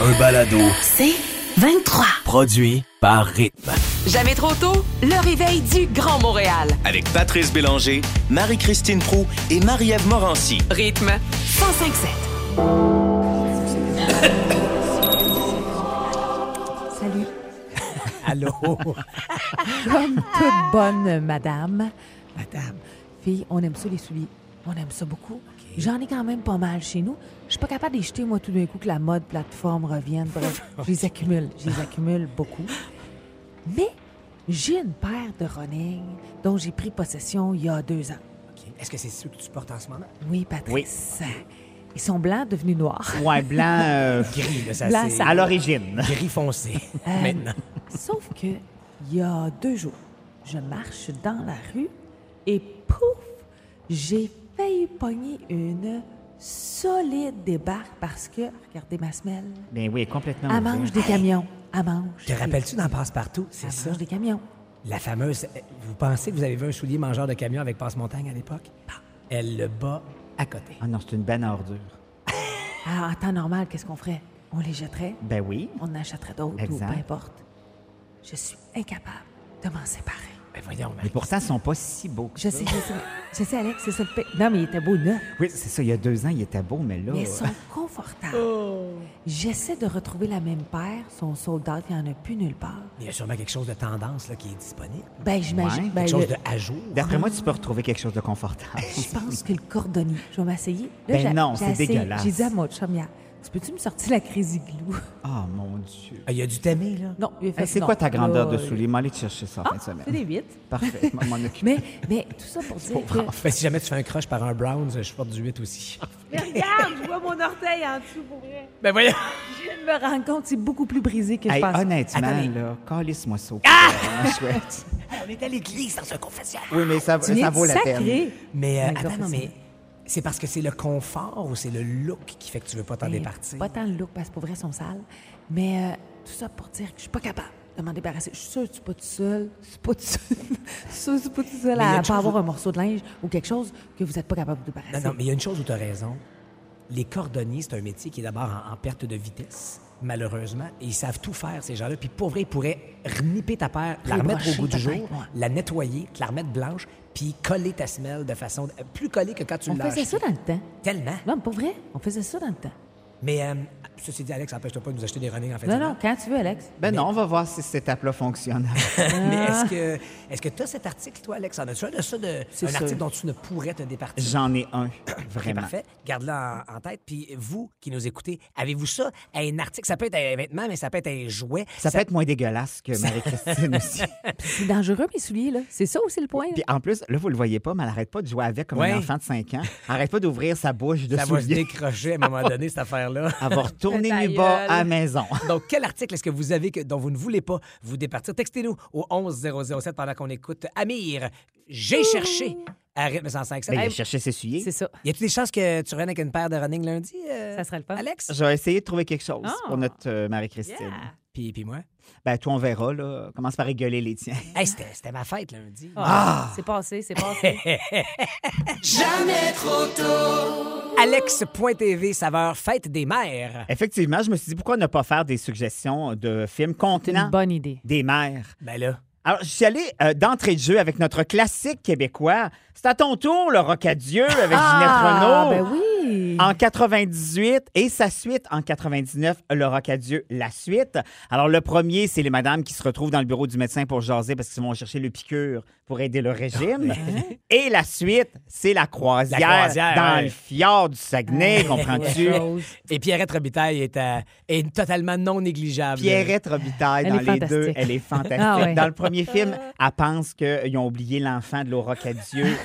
Un balado C'est 23. produit par Rythme. Jamais trop tôt, le réveil du Grand Montréal. avec Patrice Bélanger, Marie-Christine Prou et Marie-Ève Morancy. Rythme 1057. Salut. Allô? Comme toute bonne madame, madame, fille, on aime ça les souliers. On aime ça beaucoup. J'en ai quand même pas mal chez nous. Je suis pas capable jeter, moi, tout d'un coup, que la mode plateforme revienne. Bref, je les accumule. Je les accumule beaucoup. Mais j'ai une paire de running dont j'ai pris possession il y a deux ans. OK. Est-ce que c'est ceux que tu portes en ce moment? Oui, Patrice. Ils sont blancs devenus noirs. Ouais, blanc euh, Gris, là, ça Blanc, c'est... à l'origine. Gris foncé, Euh, maintenant. Sauf que, il y a deux jours, je marche dans la rue et pouf, j'ai failli pogner une solide débarque parce que, regardez ma semelle, Ben oui, complètement. elle mange des camions. Elle mange. Te rappelles-tu dans Passe-Partout? Elle C'est ça? mange des camions. La fameuse... euh, Vous pensez que vous avez vu un soulier mangeur de camion avec Passe-Montagne à l'époque? Elle le bat à côté. Ah non, c'est une bonne ordure. Alors, en temps normal, qu'est-ce qu'on ferait? On les jetterait, Ben oui. on en achèterait d'autres ou peu importe. Je suis incapable de m'en séparer. Ben voyons, Mais Marie. pourtant, ils sont pas si beaux que Je ça. sais, je sais, je sais, Alex, c'est ça le fait. Non, mais il était beau neuf. Oui, c'est ça. Il y a deux ans, il était beau, mais là... Mais ils sont confortables. J'essaie de retrouver la même paire. Son soldat, il n'y en a plus nulle part. Il y a sûrement quelque chose de tendance là, qui est disponible. Ben, j'imagine. Ouais, ben, Quelque chose le- de à jour. D'après moi, tu peux retrouver quelque chose de confortable. Je pense que le cordonnier. Je vais m'essayer. Ben non, c'est dégueulasse. J'ai dit à mon chum hier, tu peux-tu me sortir la crazy glue? Oh mon Dieu. Ah, Il y a du t'aimer, là. Non, il a fait Hey, c'est quoi ta grandeur Là, de souliers? M'en aller te chercher ça en fin de Ah, semaine. c'est des huit. Parfait, je vais m'en occuper. Mais, mais tout ça pour dire que... Ben, si jamais tu fais un crush par un Browns, je porte du 8 aussi. Mais regarde, je vois mon orteil en dessous pour vrai. ben voyons! Je viens de me rendre compte, c'est beaucoup plus brisé que je Hey, pensais. honnêtement, Attends, mais- là, calisse-moi ça. au ah! chouette. On est à l'église dans un confessionnal. Oui, mais ça, ça vaut la peine. Mais euh, attends, non, mais c'est parce que c'est le confort ou c'est le look qui fait que tu veux pas t'en Ben, départir? Pas tant le look, parce que pour vrai, ils sont sales. Mais euh, tout ça pour dire que je suis pas capable de m'en débarrasser. Je suis sûre que tu suis pas tout seul. Je suis pas tout seul. Je suis sûre que pas tout seul à pas avoir où- un morceau de linge ou quelque chose que vous n'êtes pas capable de débarrasser. Non, non, mais il y a une chose où tu as raison. Les cordonniers, c'est un métier qui est d'abord en, en perte de vitesse, malheureusement. Et ils savent tout faire, ces gens-là. Puis pour vrai, ils pourraient nipper ta paire, la remettre au goût du jour, paire, ouais. la nettoyer, te la remettre blanche, puis coller ta semelle de façon euh, plus collée que quand tu On l'as faisait acheté. ça dans le temps. Tellement. Non, pour vrai, on faisait ça dans le temps. Mais euh, ceci dit, Alex, empêche-toi pas de nous acheter des running en fait. Non, non, quand tu veux, Alex. Ben non, on va voir si cette étape-là fonctionne. Mais est-ce que est-ce que tu as cet article, toi, Alex? En as-tu un de ça, de, un sûr. article dont tu ne pourrais te départir? J'en ai un, vraiment. parfait. Garde-le en, en tête. Puis vous qui nous écoutez, avez-vous ça? Un article, ça peut être un vêtement, mais ça peut être un jouet. Ça peut être moins dégueulasse que Marie-Christine aussi. C'est dangereux, mes souliers, là. C'est ça aussi le point. Puis en plus, là, vous le voyez pas, mais elle arrête pas de jouer avec comme Ouais. un enfant de 5 ans. Elle arrête pas d'ouvrir sa bouche de Ça va se décrocher à un moment donné, cette affaire-là. Va retourner Ta nu bas à la maison. Donc, quel article est-ce que vous avez que, dont vous ne voulez pas vous départir? Textez-nous au 11007 pendant qu'on écoute Amir. J'ai cherché à rythme 105. Ben, il a cherché ses souliers. C'est ça. y a-t-il des chances que tu reviennes avec une paire de running lundi? euh, Ça serait le fun. Alex? Je vais essayer de trouver quelque chose Ah. pour notre euh, Marie-Christine. Yeah. Puis, puis moi? Ben, toi, on verra, là. Commence par rigoler les tiens. Hey, c'était c'était ma fête lundi. Ah, C'est passé, c'est passé. Alex.tv, saveur fête des mères. Effectivement, je me suis dit, pourquoi ne pas faire des suggestions de films contenant une bonne idée. des mères? Ben là. Alors, je suis allé euh, d'entrée de jeu avec notre classique québécois. C'est à ton tour, le Rocadieu avec Ah, Ginette ben Renault. Oui. En 98 et sa suite en 99, le Rocadieu, la suite. Alors, le premier, c'est les madames qui se retrouvent dans le bureau du médecin pour jaser parce qu'ils vont chercher le piqûre pour aider le régime. et la suite, c'est la croisière, La croisière, dans ouais. le fjord du Saguenay, comprends-tu? Et Pierrette Robitaille est, à- est totalement non négligeable. Pierrette Robitaille, Elle dans les fantastique. deux, elle est fantastique. Ah ouais. Dans le premier film, elle pense qu'ils ont oublié l'enfant de Laura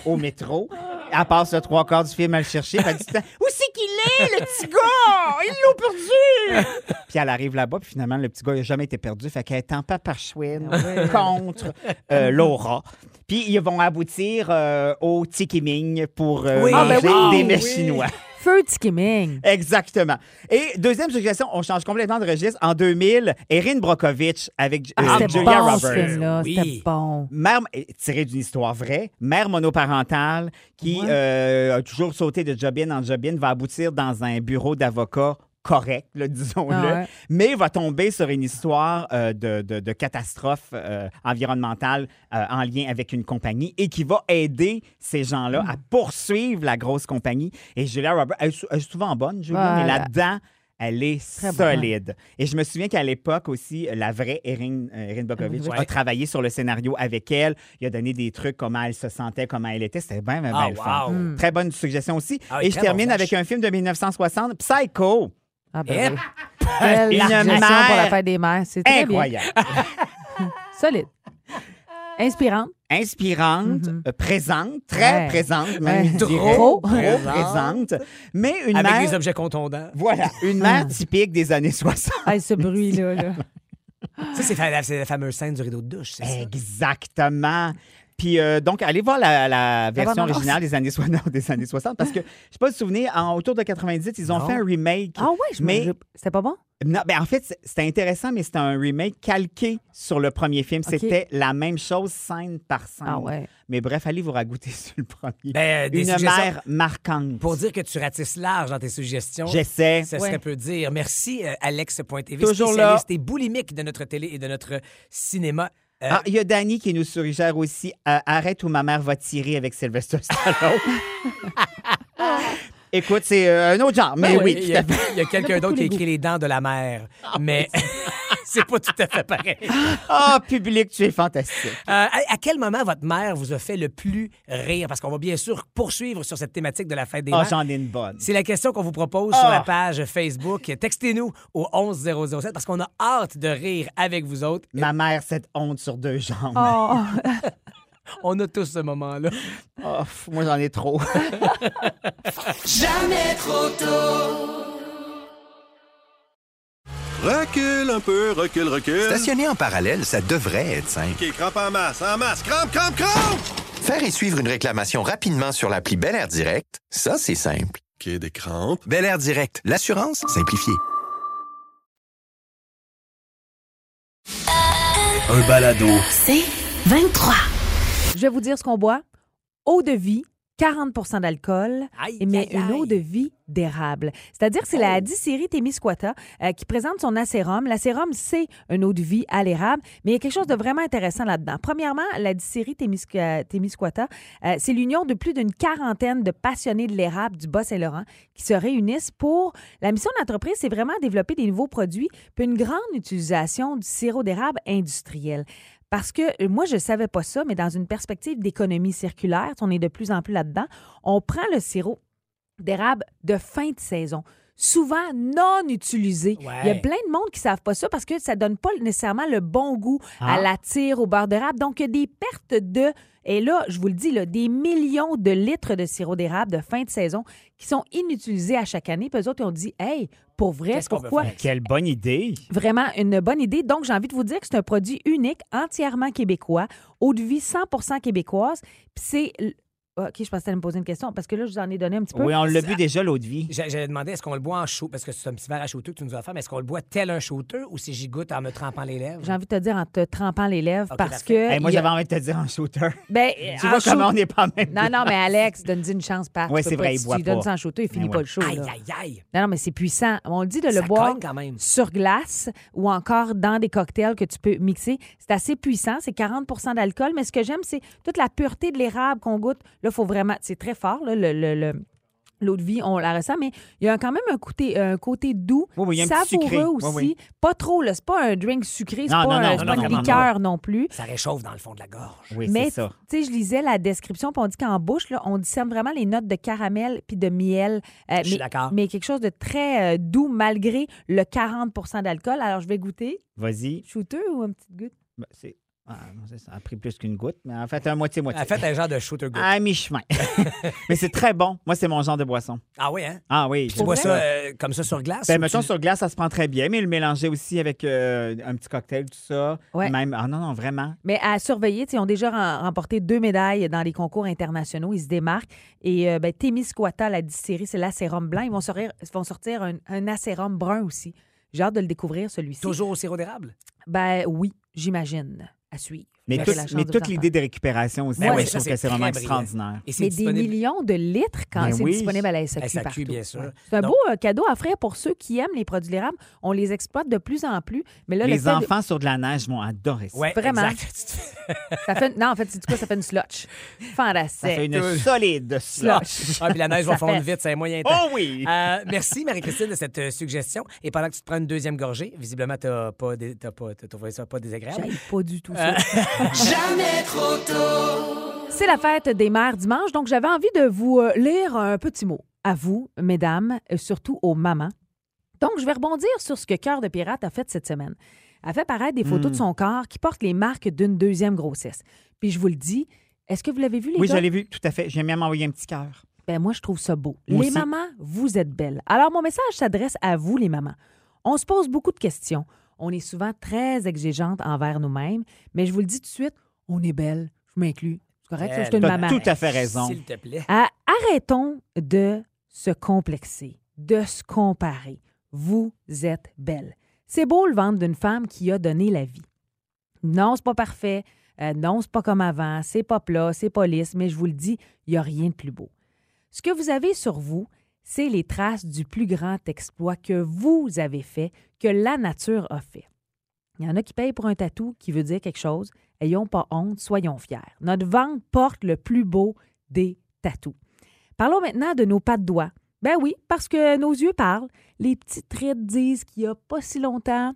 au métro. Elle passe le trois quarts du film à le chercher. Elle dit Où c'est qu'il est, le petit gars? Ils l'ont perdu! puis elle arrive là-bas, puis finalement, le petit gars n'a jamais été perdu. Fait qu'elle est en papa chouine contre euh, Laura. Puis ils vont aboutir euh, au Tiki Ming pour euh, Oui. Ah, manger ben oui. des mets Oui. Feu Skimming. Exactement. Et deuxième suggestion, on change complètement de registre. En 2000, Erin Brockovich avec euh, Ah, c'était Julia bon, ce Roberts. film-là. Oui. C'était bon. Mère tirée d'une histoire vraie, mère monoparentale qui Ouais. euh, a toujours sauté de job-in en job-in, va aboutir dans un bureau d'avocat correct, là, disons-le, Ah ouais. mais va tomber sur une histoire euh, de, de- de catastrophe euh, environnementale euh, en lien avec une compagnie et qui va aider ces gens-là à poursuivre la grosse compagnie. Et Julia Roberts, elle, est sou- elle est souvent bonne, Julia, mais là-dedans, elle est Très bonne. solide. Et je me souviens qu'à l'époque aussi, la vraie Erin, Erin Ouais. a travaillé sur le scénario avec elle. Il a donné des trucs, comment elle se sentait, comment elle était. C'était bien, bien, bien le fun. wow. Hmm. Très bonne suggestion aussi. Ah oui, Et je termine bon avec un film de 1960, Psycho. Ah, ben oui. Quelle suggestion pour la fête des mères. C'est très bien. Incroyable. Solide. Inspirante. Inspirante, Mhm. euh, présente, très Ouais. présente, même, Ouais. je dirais. Trop. Trop présente. Mais une Avec mère... des objets contondants. Voilà, une mère typique des années 60. Hey, ce bruit-là. Là. Ça, c'est fa- c'est la fameuse scène du rideau de douche, c'est ça? Exactement. Puis euh, donc, allez voir la, la version originale des années, so- non, des années 60 parce que, je sais pas si vous vous souvenez, en, autour de 90, ils ont Non. fait un remake. Ah ouais, je Mais- me... C'était pas bon? Non, ben en fait, c'était intéressant, mais c'était un remake calqué sur le premier film. C'était la même chose, scène par scène. Ah ouais. Mais bref, allez vous ragoûter sur le premier. Ben, euh, des Une mère marquante. Pour dire que tu ratisses large dans tes suggestions. J'essaie. Ça Ouais. serait peu dire. Merci, euh, Alex.tv, Toujours spécialiste et boulimique de notre télé et de notre cinéma. Euh, Ah, il y a Danny qui nous suggère aussi euh, Arrête où ma mère va tirer avec Sylvester Stallone. Écoute, c'est euh, un autre genre, mais ben oui, il y a, quelqu'un d'autre qui a écrit Les dents de la mer. mais c'est pas tout à fait pareil. Ah, public, tu es fantastique. Euh, à, à quel moment votre mère vous a fait le plus rire? Parce qu'on va bien sûr poursuivre sur cette thématique de la fête des Ah, mères. j'en ai une bonne. C'est la question qu'on vous propose sur Ah. la page Facebook. Textez-nous au 11007 parce qu'on a hâte de rire avec vous autres. Ma mère, cette honte sur deux jambes. Oh, On a tous ce moment-là. Oh, moi, j'en ai trop. Recule un peu, recule, recule. Stationner en parallèle, ça devrait être simple. OK, crampe en masse, en masse, crampe, crampe, crampe! Faire et suivre une réclamation rapidement sur l'appli Bel Air Direct, ça, c'est simple. OK, des crampes. Bel Air Direct, l'assurance simplifiée. Un balado. C'est 23. je vais vous dire ce qu'on boit. Eau de vie, 40 d'alcool, mais aïe, une eau de vie d'érable. C'est-à-dire que c'est la distillerie Témiscouata euh, qui présente son acérum. L'acérum, c'est une eau de vie à l'érable, mais il y a quelque chose de vraiment intéressant là-dedans. Premièrement, la Témisca- Témiscouata, euh, c'est l'union de plus d'une quarantaine de passionnés de l'érable du Bas-Saint-Laurent qui se réunissent pour... La mission de l'entreprise, c'est vraiment développer des nouveaux produits puis une grande utilisation du sirop d'érable industriel. Parce que euh, moi, je ne savais pas ça, mais dans une perspective d'économie circulaire, on est de plus en plus là-dedans, on prend le sirop d'érable de fin de saison, souvent non utilisé. Ouais. Il y a plein de monde qui ne savent pas ça parce que ça donne pas nécessairement le bon goût Ah. à la tire, au beurre d'érable. Donc, il y a des pertes de, et là, je vous le dis, là, des millions de litres de sirop d'érable de fin de saison qui sont inutilisés à chaque année. Puis eux autres, ils ont dit, hey, pour vrai, pourquoi? Quelle bonne idée. Vraiment une bonne idée. Donc, j'ai envie de vous dire que c'est un produit unique, entièrement québécois, eau de vie 100 québécoise. Puis c'est. OK, je pensais que tu allais me poser une question parce que là, je vous en ai donné un petit peu. Oui, on l'a bu déjà, l'eau de vie. J'a- J'allais demander, est-ce qu'on le boit en chaud? Parce que c'est un petit verre à shooter que tu nous as fait, mais est-ce qu'on le boit tel un shooter ou si j'y goûte en me trempant les lèvres? J'ai envie de te dire en te trempant les lèvres parce parfait. que. Hey, moi, a- j'avais envie de te dire en shooter. Ben, Tu en vois comment shoot- on n'est pas même. Non, non, mais Alex, donne-y une chance, Tu peux c'est vrai, il si boit tu lui donnes ça en shooter, il finit pas le show. Aïe, aïe, aïe! Non, non, mais c'est puissant. On dit de Ça le boire cogne quand même. sur glace ou encore dans des cocktails que tu peux mixer. C'est assez puissant. C'est 40 d'alcool. Mais ce que j'aime, c'est toute la pureté de l'érable qu'on goûte. Là, il faut vraiment. C'est très fort, là, le. le- le- L'eau de vie, on la ressent, mais il y a quand même un côté, un côté doux, Oui, oui, il y a un petit savoureux aussi. oui. Pas trop. C'est pas un drink sucré, c'est pas, non, un- non, non, une non, liqueur non plus. Ça réchauffe dans le fond de la gorge. Oui, Mais tu sais, je lisais la description, puis on dit qu'en bouche, là, on discerne vraiment les notes de caramel puis de miel. Euh, Je suis mais, d'accord. mais quelque chose de très euh, doux malgré le 40% d'alcool. Alors, je vais goûter. Vas-y. Shooter ou un petit goutte? Ben, c'est ça a pris plus qu'une goutte, mais en fait, un moitié-moitié. Elle fait un genre de shooter good. À mi-chemin. mais c'est très bon. Moi, c'est mon genre de boisson. Ah oui, hein? Ah oui. Tu bois ça euh, comme ça sur glace? Ben, mettons tu- sur glace, ça se prend très bien, mais le mélanger aussi avec euh, un petit cocktail, tout ça. Ouais. Même, ah non, non, vraiment. Mais à surveiller, ils ont déjà rem- remporté deux médailles dans les concours internationaux. Ils se démarquent. Et euh, ben, Témiscouata, la distillerie, c'est l'acérum blanc. Ils vont sortir, ils vont sortir un, un acérum brun aussi. J'ai hâte de le découvrir, celui-ci. Toujours au sirop d'érable? Ben oui, j'imagine. À suivre. Mais, toute l'idée de récupération aussi, Ben oui, je ça, trouve c'est que c'est vraiment extraordinaire. Et c'est Mais des millions de litres quand Ben c'est oui. disponible à la SAQ, SAQ, partout. bien sûr. Ouais. C'est un beau euh, cadeau à offrir pour ceux qui aiment les produits d'érable. On les exploite de plus en plus. Mais là, le Les de- enfants sur de la neige vont adorer ça. Ouais, Vraiment. ça fait... Non, en fait, c'est quoi? Ça fait une slotch. Fantastique. Ça fait une solide slush. Ah, puis la neige va Ça fondre fait. vite, c'est un moyen temps. Oh oui! Euh, merci, Marie-Christine, de cette euh, suggestion. Et pendant que tu te prends une deuxième gorgée, visiblement, tu n'as pas, pas, ça pas désagréable. Pas du tout Euh, ça. C'est la fête des mères dimanche, donc j'avais envie de vous euh, lire un petit mot à vous, mesdames, et surtout aux mamans. Donc, je vais rebondir sur ce que Cœur de Pirate a fait cette semaine. Elle a fait paraître des photos de son corps qui portent les marques d'une deuxième grossesse. Puis je vous le dis, est-ce que vous l'avez vu, les Oui, gars? je l'ai vu, tout à fait. J'ai même envoyé un petit cœur. Ben moi, je trouve ça beau. Moi les aussi. mamans, vous êtes belles. Alors, mon message s'adresse à vous, les mamans. On se pose beaucoup de questions. On est souvent très exigeantes envers nous-mêmes, mais je vous le dis tout de suite, on est belles. Je m'inclus. C'est correct, ça, je suis une maman. tout à fait raison. S'il te plaît. Ah, arrêtons de se complexer, de se comparer. Vous êtes belle. C'est beau le ventre d'une femme qui a donné la vie. Non, c'est pas parfait. Euh, non, c'est pas comme avant. C'est pas plat, c'est pas lisse, mais je vous le dis, il n'y a rien de plus beau. Ce que vous avez sur vous, c'est les traces du plus grand exploit que vous avez fait, que la nature a fait. Il y en a qui payent pour un tatou qui veut dire quelque chose. Ayons pas honte, soyons fiers. Notre ventre porte le plus beau des tatous. Parlons maintenant de nos pas de doigts. Ben oui, parce que nos yeux parlent. Les petites rides disent qu'il n'y a pas si longtemps,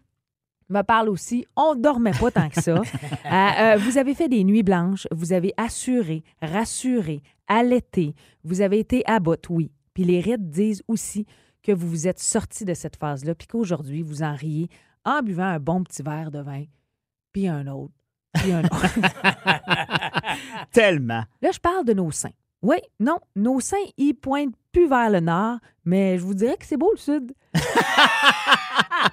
me parle aussi, on ne dormait pas tant que ça. Euh, euh, vous avez fait des nuits blanches, vous avez assuré, rassuré, allaité, vous avez été à bout, oui. Puis les rides disent aussi que vous vous êtes sorti de cette phase-là, puis qu'aujourd'hui, vous en riez en buvant un bon petit verre de vin, puis un autre, puis un autre. Tellement. Là, je parle de nos seins. Oui, non, nos seins, ils pointent plus vers le nord, mais je vous dirais que c'est beau le sud.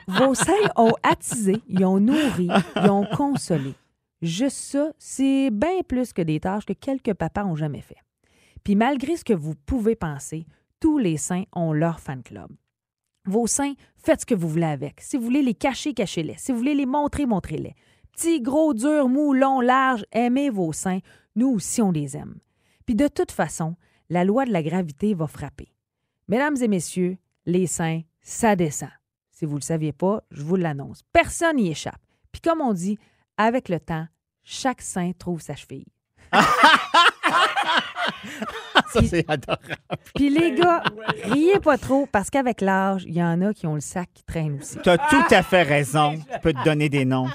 Vos seins ont attisé, ils ont nourri, ils ont consolé. Juste ça, c'est bien plus que des tâches que quelques papas ont jamais fait. Puis malgré ce que vous pouvez penser, tous les seins ont leur fan club. Vos seins, faites ce que vous voulez avec. Si vous voulez les cacher, cachez-les. Si vous voulez les montrer, montrez-les. Petits, gros, durs, mous, longs, larges, aimez vos seins. Nous aussi, on les aime. Puis de toute façon, la loi de la gravité va frapper. Mesdames et messieurs, les seins, ça descend. Si vous ne le saviez pas, je vous l'annonce. Personne n'y échappe. Puis comme on dit, avec le temps, chaque sein trouve sa cheville. Ça, c'est adorable. Puis les gars, riez pas trop parce qu'avec l'âge, il y en a qui ont le sac qui traîne aussi. Tu as tout à fait raison. Je peux te donner des noms.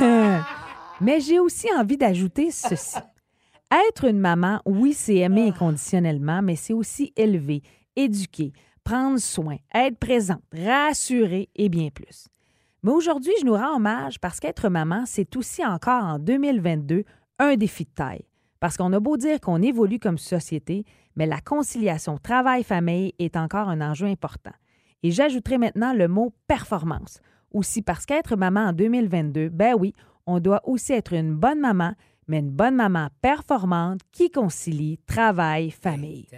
Mais j'ai aussi envie d'ajouter ceci. Être une maman, oui, c'est aimer inconditionnellement, mais c'est aussi élever, éduquer, prendre soin, être présente, rassurer et bien plus. Mais aujourd'hui, je nous rends hommage parce qu'être maman, c'est aussi encore en 2022 un défi de taille. Parce qu'on a beau dire qu'on évolue comme société, mais la conciliation travail-famille est encore un enjeu important. Et j'ajouterai maintenant le mot performance. Aussi parce qu'être maman en 2022, ben oui, on doit aussi être une bonne maman, mais une bonne maman performante qui concilie travail, famille.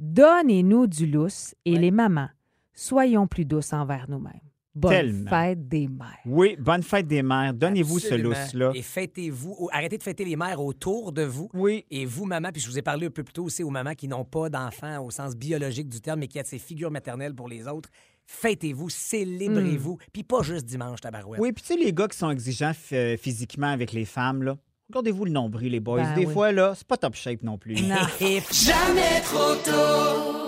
Donnez-nous du lousse et les mamans, soyons plus douces envers nous-mêmes. Bonne Tellement. fête des mères. Oui, bonne fête des mères. Donnez-vous ce Absolument. lousse-là. Et fêtez-vous. ou Arrêtez de fêter les mères autour de vous. Oui. Et vous, maman, puis je vous ai parlé un peu plus tôt aussi aux mamans qui n'ont pas d'enfants au sens biologique du terme, mais qui ont ces figures maternelles pour les autres. Fêtez-vous, célébrez-vous. Mm. Puis pas juste dimanche, tabarouette. Oui, puis tu sais, les gars qui sont exigeants f- physiquement avec les femmes, là, regardez-vous le nombril, les boys. Ben Des oui. fois, là, c'est pas top shape non plus. Non. Jamais trop tôt.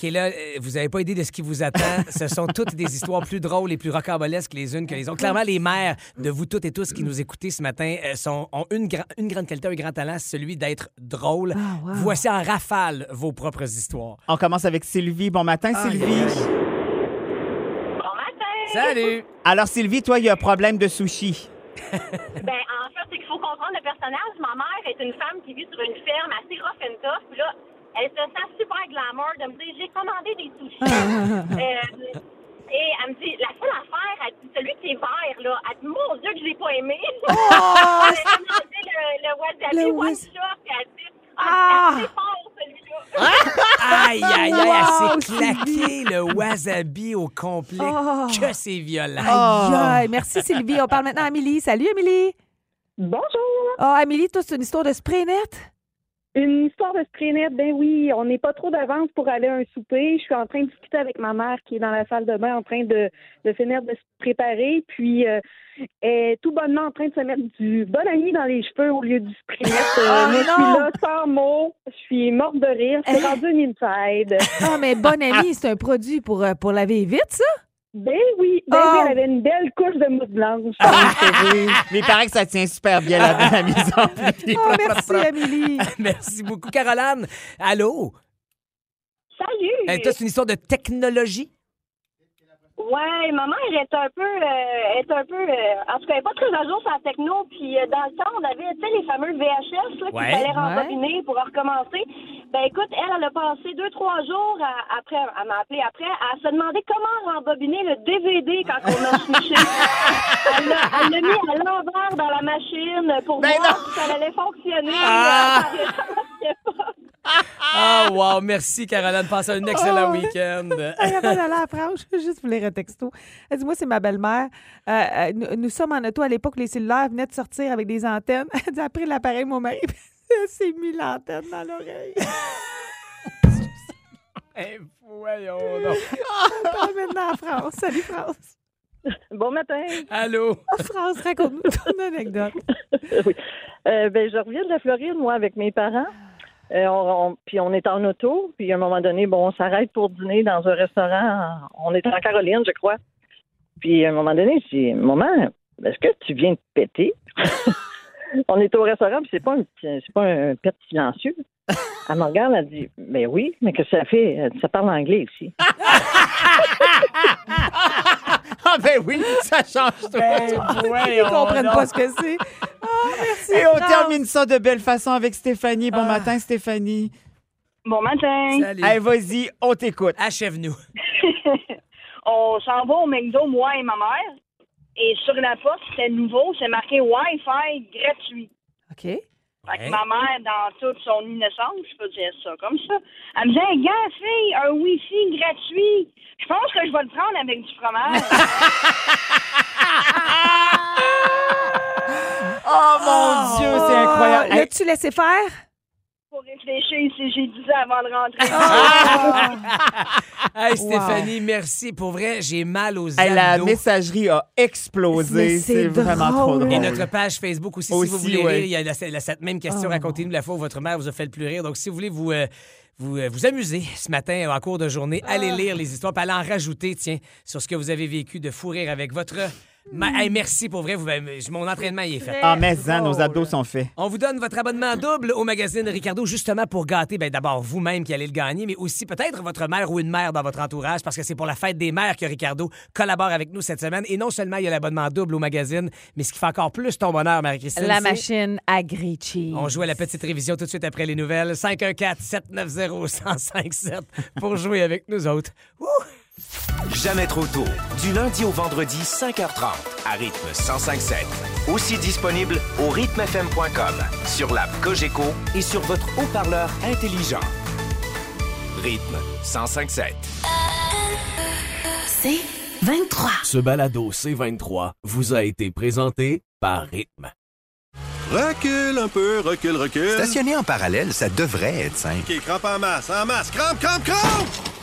OK, là, euh, vous n'avez pas idée de ce qui vous attend. Ce sont toutes des histoires plus drôles et plus rocambolesques les unes que les autres. Clairement, les mères de vous toutes et tous qui nous écoutez ce matin euh, sont, ont une, gra- une grande qualité, un grand talent, celui d'être drôle. wow. Voici en rafale vos propres histoeurs. On commence avec Sylvie. Bon matin, Sylvie. Bon matin! Salut! Alors, Sylvie, toi, il y a un problème de sushi. Ben, en fait, c'est qu'il faut comprendre le personnage. Ma mère est une femme qui vit sur une ferme assez rough and tough. Puis là, elle se sent super glamour de me dire j'ai commandé des sushis. Euh, et elle me dit la seule affaire, elle dit celui qui est vert, là. Elle dit mon Dieu que je l'ai pas aimé. elle a commandé le, le wasabi Le one shot. Puis elle dit Ah! ah, c'est fort celui-là. Aïe, aïe, aïe, Wow, elle s'est claqué le wasabi au complet. Oh. Que c'est violent. Aïe, aïe. Merci, Sylvie. On parle maintenant à Amélie. Salut, Amélie. Bonjour. Oh, Amélie, toi, c'est une histoire de spray net? Une histoire de spray net, ben oui, on n'est pas trop d'avance pour aller à un souper. Je suis en train de discuter avec ma mère qui est dans la salle de bain en train de, de finir de se préparer. Puis euh, elle est tout bonnement en train de se mettre du bon ami dans les cheveux au lieu du spray net. Euh, moi, je non! suis là sans mots. Je suis morte de rire. C'est Hein? rendu une inside. Ah, mais bonne amie, c'est un produit pour, euh, pour laver vite, ça? Ben oui, ben Oh! oui, elle avait une belle couche de mousse blanche. Mais il paraît que ça tient super bien la, la maison. Oh, merci, Amélie. Merci beaucoup, Caroline. Allô? Salut! Euh, toi, c'est une histoire de technologie? Ouais, ma mère est un peu, euh, est un peu, euh, en tout cas, elle est pas très à jour sur la techno. Puis euh, dans le temps, on avait, tu sais, les fameux VHS là, qu'il Ouais. fallait rembobiner pour recommencer. Ben écoute, elle, elle a passé deux, trois jours à- après, elle m'a appelé après, à se demander comment rembobiner le DVD quand on a switché. elle l'a elle l'a mis à l'envers dans la machine pour Ben voir non. si ça allait fonctionner. Ah. Ah, wow. Merci, Caroline. Passe un excellent Oh. week-end. Elle a pas d'aller à la France, je vais juste vous lire un texto. Elle dit Moi, c'est ma belle-mère. Euh, euh, nous, nous sommes en auto à l'époque où les cellulaires venaient de sortir avec des antennes. Elle dit Après l'appareil, mon mari elle s'est mis l'antenne dans l'oreille. Eh, voyons donc. On parle maintenant à France. Salut, France. Bon matin. Allô? France, raconte-nous ton anecdote. oui. Euh, ben, je reviens de la Floride, moi, avec mes parents. Euh, on, puis on est en auto, puis à un moment donné, bon, on s'arrête pour dîner dans un restaurant. On est en Caroline, je crois. Puis à un moment donné, je dis, maman, est-ce que tu viens de péter? on est au restaurant, puis c'est pas un c'est pas un pet silencieux. Elle me regarde, elle dit, mais oui, mais que ça fait? Ça parle anglais ici. Ah ben oui, ça change tout. Ils comprennent pas ce que c'est. Ah, merci. Et on France. termine ça de belle façon avec Stéphanie. Bon matin, Stéphanie. Bon matin. Salut. Allez, vas-y, on t'écoute. Achève-nous. on s'en va au McDo, moi et ma mère. Et sur la porte, c'était nouveau, c'est marqué Wi-Fi gratuit. OK. Fait que Ouais. ma mère, dans toute son innocence, je peux dire ça comme ça, elle me Hey, gars, fille, un Wi-Fi gratuit. Je pense que je vais le prendre avec du fromage. Oh mon Dieu, c'est incroyable. Oh, L'as-tu laissé faire? Pour réfléchir si j'ai dit ça avant de rentrer. Hey, Stéphanie, merci. Pour vrai, j'ai mal aux Hey, la abdos. messagerie a explosé. C'est vraiment trop drôle. Et notre page Facebook aussi, si vous voulez ouais. rire, il y a la- la- cette même question. Oh. Racontez-nous la fois où votre mère vous a fait le plus rire. Donc, si vous voulez vous, euh, vous, euh, vous amuser ce matin en cours de journée, Ah. allez lire les histoires, puis allez en rajouter, tiens, sur ce que vous avez vécu de fou rire avec votre... Ma- hey, merci, pour vrai, vous, mon entraînement y est fait. Ah, mais ça, nos abdos sont faits. On vous donne votre abonnement double au magazine Ricardo, justement pour gâter ben, d'abord vous-même qui allez le gagner, mais aussi peut-être votre mère ou une mère dans votre entourage, parce que c'est pour la fête des mères que Ricardo collabore avec nous cette semaine. Et non seulement il y a l'abonnement double au magazine, mais ce qui fait encore plus ton bonheur, Marie-Christine. La c'est- machine à Grichi. On joue à la petite révision tout de suite après les nouvelles. 514-790-1057 pour jouer avec nous autres. Ouh! Jamais trop tôt. Du lundi au vendredi, 5h30, à rythme 1057. Aussi disponible au rythmefm.com, sur l'app Cogeco et sur votre haut-parleur intelligent. Rythme 1057. C'est 23. Ce balado C23 vous a été présenté par Rythme. Recule un peu, recule, recule. Stationner en parallèle, ça devrait être simple. OK, crampe en masse, en masse, crampe, crampe, crampe!